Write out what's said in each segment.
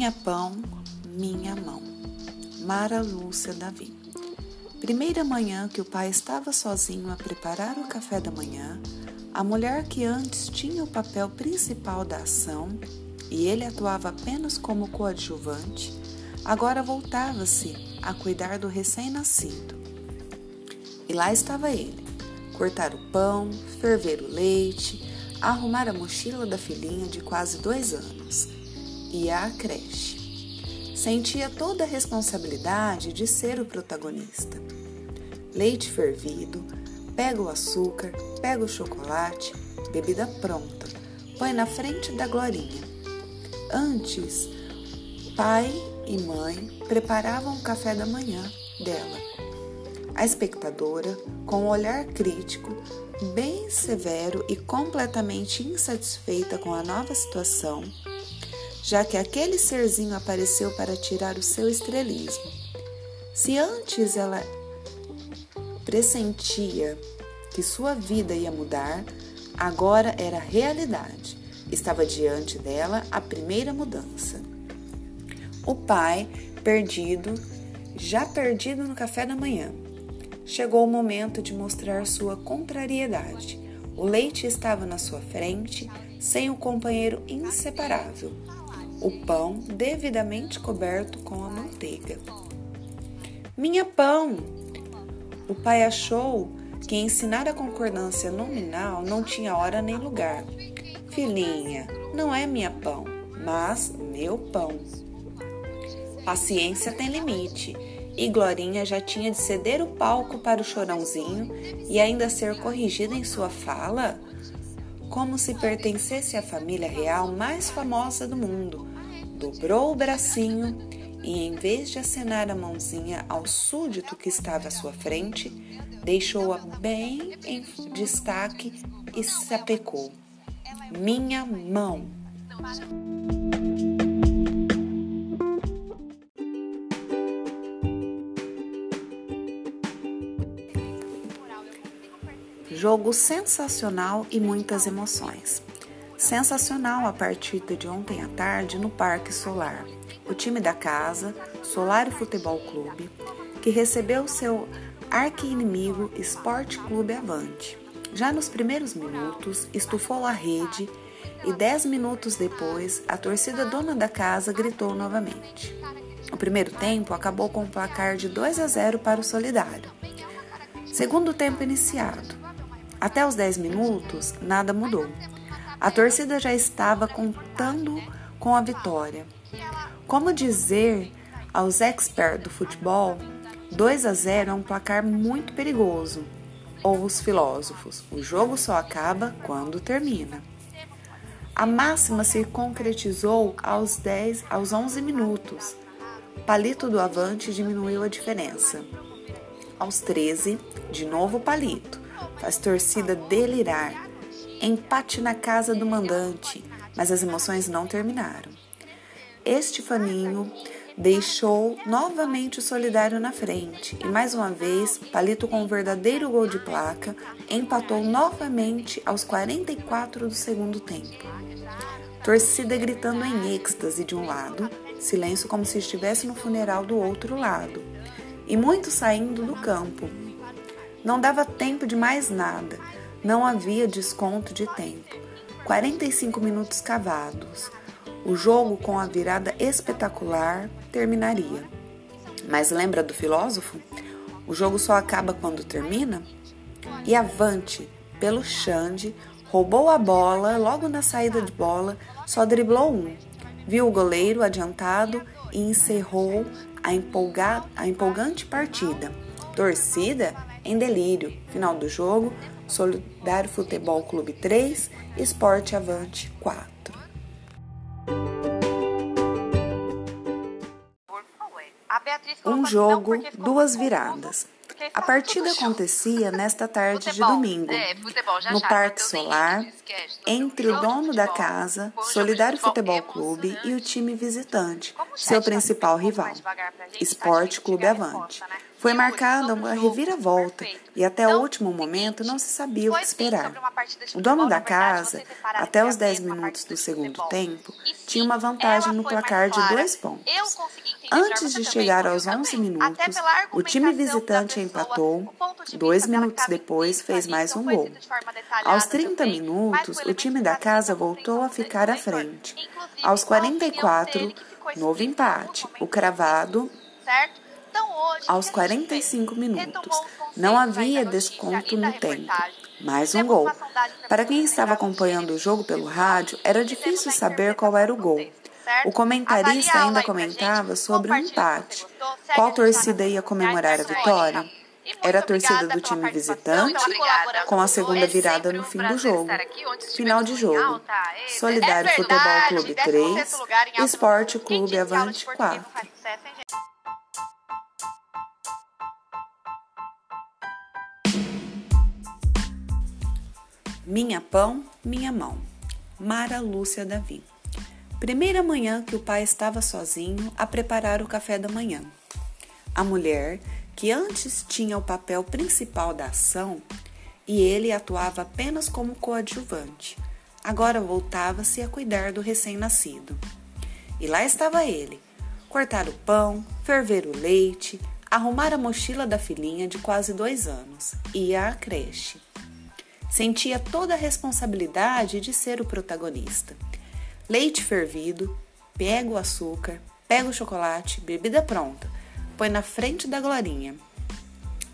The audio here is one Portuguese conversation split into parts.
Minha pão, minha mão. Mara Lúcia Davi. Primeira manhã que o pai estava sozinho a preparar o café da manhã, a mulher que antes tinha o papel principal da ação e ele atuava apenas como coadjuvante, agora voltava-se a cuidar do recém-nascido. E lá estava ele, cortar o pão, ferver o leite, arrumar a mochila da filhinha de quase dois anos ia à creche. Sentia toda a responsabilidade de ser o protagonista. Leite fervido, pega o açúcar, pega o chocolate, bebida pronta, põe na frente da Glorinha. Antes, pai e mãe preparavam o café da manhã dela. A espectadora, com um olhar crítico, bem severo e completamente insatisfeita com a nova situação, já que aquele serzinho apareceu para tirar o seu estrelismo. Se antes ela pressentia que sua vida ia mudar, agora era realidade. Estava diante dela a primeira mudança. O pai, perdido, já perdido no café da manhã. Chegou o momento de mostrar sua contrariedade. O leite estava na sua frente, sem o companheiro inseparável o pão devidamente coberto com a manteiga. Minha pão! O pai achou que ensinar a concordância nominal não tinha hora nem lugar. Filhinha, não é minha pão, mas meu pão. Paciência tem limite, e Glorinha já tinha de ceder o palco para o chorãozinho e ainda ser corrigida em sua fala, como se pertencesse à família real mais famosa do mundo, dobrou o bracinho e, em vez de acenar a mãozinha ao súdito que estava à sua frente, deixou-a bem em destaque e sapecou: Minha mão. Jogo sensacional e muitas emoções. Sensacional a partida de ontem à tarde no Parque Solar. O time da casa, Solar Futebol Clube, que recebeu seu arqui-inimigo Esporte Clube Avante. Já nos primeiros minutos, estufou a rede e dez minutos depois, a torcida dona da casa gritou novamente. O primeiro tempo acabou com o placar de 2 a 0 para o Solidário. Segundo tempo iniciado. Até os 10 minutos, nada mudou. A torcida já estava contando com a vitória. Como dizer aos experts do futebol, 2 a 0 é um placar muito perigoso. Ou os filósofos, o jogo só acaba quando termina. A máxima se concretizou aos 10, aos 11 minutos. Palito do Avante diminuiu a diferença. Aos 13, de novo Palito. Faz torcida delirar empate na casa do mandante, mas as emoções não terminaram. Este faninho deixou novamente o solidário na frente e mais uma vez, Palito com um verdadeiro gol de placa, empatou novamente aos 44 do segundo tempo. Torcida gritando em êxtase de um lado, silêncio como se estivesse no funeral do outro lado, e muitos saindo do campo. Não dava tempo de mais nada. Não havia desconto de tempo. 45 minutos cavados. O jogo, com a virada espetacular, terminaria. Mas lembra do filósofo? O jogo só acaba quando termina? E avante, pelo Xande, roubou a bola logo na saída de bola, só driblou um. Viu o goleiro adiantado e encerrou a, empolga a empolgante partida. Torcida em delírio. Final do jogo, Solidário Futebol Clube 3, Esporte Avante 4. Um jogo, duas viradas. A partida acontecia nesta tarde de domingo, é, no Parque Solar, entre o dono da casa, Solidário Futebol Clube, e o time visitante, seu principal rival, Esporte Clube Avante. Foi marcada uma reviravolta e até o último momento não se sabia o que esperar. O dono da casa, até os 10 minutos do segundo tempo, tinha uma vantagem no placar de dois pontos. Antes de chegar aos 11 minutos, o time visitante empatou. Dois minutos depois, fez mais um gol. Aos 30 minutos, o time da casa voltou a ficar à frente. Aos 44, novo empate. O cravado aos 45 minutos. Não havia desconto no tempo. Mais um gol. Para quem estava acompanhando o jogo pelo rádio, era difícil saber qual era o gol. O comentarista ainda comentava sobre o um empate. Qual torcida ia comemorar a vitória? Era a torcida do time visitante, com a segunda virada no fim do jogo. Final de jogo. Solidário Futebol Clube 3, Esporte Clube Avante 4. Minha Pão, Minha Mão. Mara Lúcia Davi. Primeira manhã que o pai estava sozinho a preparar o café da manhã. A mulher, que antes tinha o papel principal da ação e ele atuava apenas como coadjuvante, agora voltava-se a cuidar do recém-nascido. E lá estava ele: cortar o pão, ferver o leite, arrumar a mochila da filhinha de quase dois anos, ia à creche sentia toda a responsabilidade de ser o protagonista. Leite fervido, pega o açúcar, pega o chocolate, bebida pronta, põe na frente da Glorinha.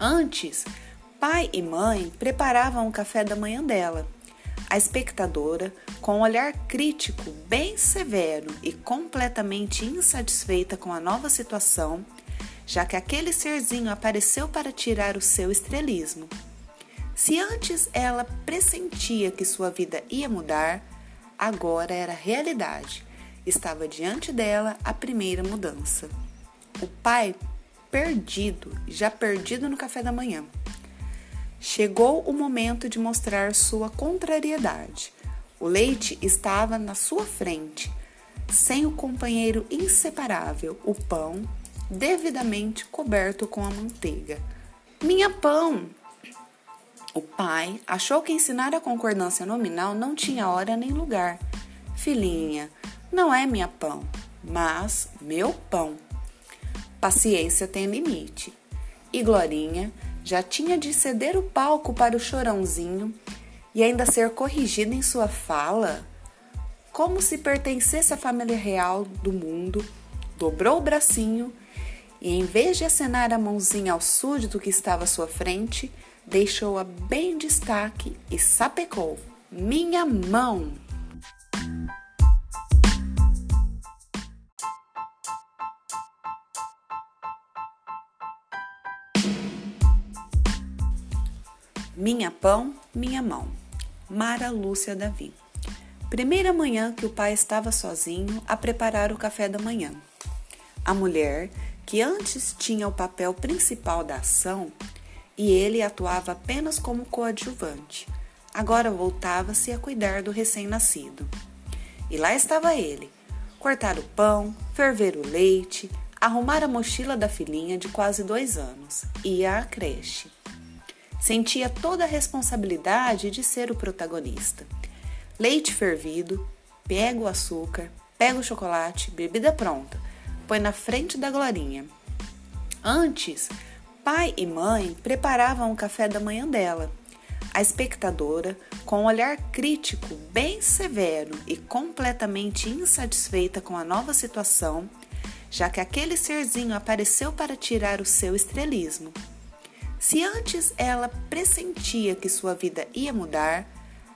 Antes, pai e mãe preparavam o café da manhã dela. A espectadora, com um olhar crítico bem severo e completamente insatisfeita com a nova situação, já que aquele serzinho apareceu para tirar o seu estrelismo. Se antes ela pressentia que sua vida ia mudar, agora era realidade. Estava diante dela a primeira mudança. O pai, perdido, já perdido no café da manhã. Chegou o momento de mostrar sua contrariedade. O leite estava na sua frente, sem o companheiro inseparável, o pão, devidamente coberto com a manteiga. Minha pão! O pai achou que ensinar a concordância nominal não tinha hora nem lugar. Filhinha, não é minha pão, mas meu pão. Paciência tem limite. E Glorinha já tinha de ceder o palco para o chorãozinho e ainda ser corrigida em sua fala, como se pertencesse à família real do mundo, dobrou o bracinho e, em vez de acenar a mãozinha ao súdito que estava à sua frente, deixou-a bem destaque e sapecou: Minha mão! Minha pão, minha mão. Mara Lúcia Davi. Primeira manhã que o pai estava sozinho a preparar o café da manhã. A mulher, que antes tinha o papel principal da ação, e ele atuava apenas como coadjuvante. Agora voltava-se a cuidar do recém-nascido. E lá estava ele: cortar o pão, ferver o leite, arrumar a mochila da filhinha de quase dois anos, ia à creche. Sentia toda a responsabilidade de ser o protagonista. Leite fervido, pega o açúcar, pega o chocolate, bebida pronta, põe na frente da Glorinha. Antes, Pai e mãe preparavam o café da manhã dela. A espectadora, com um olhar crítico bem severo e completamente insatisfeita com a nova situação, já que aquele serzinho apareceu para tirar o seu estrelismo. Se antes ela pressentia que sua vida ia mudar,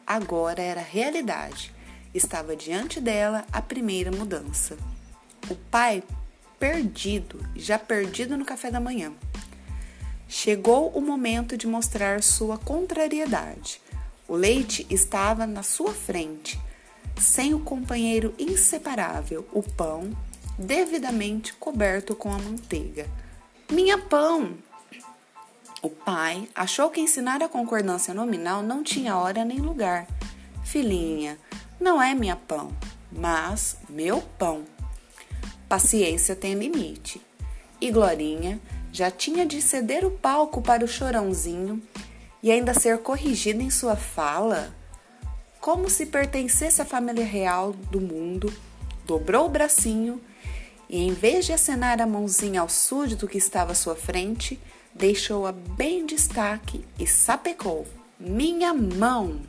agora era realidade. Estava diante dela a primeira mudança. O pai, perdido, já perdido no café da manhã. Chegou o momento de mostrar sua contrariedade. O leite estava na sua frente, sem o companheiro inseparável, o pão, devidamente coberto com a manteiga. Minha pão! O pai achou que ensinar a concordância nominal não tinha hora nem lugar. Filhinha, não é minha pão, mas meu pão. Paciência tem limite. E Glorinha Já tinha de ceder o palco para o chorãozinho e ainda ser corrigido em sua fala? Como se pertencesse à família real do mundo, dobrou o bracinho e, em vez de acenar a mãozinha ao súdito que estava à sua frente, deixou-a bem em destaque e sapecou: Minha mão!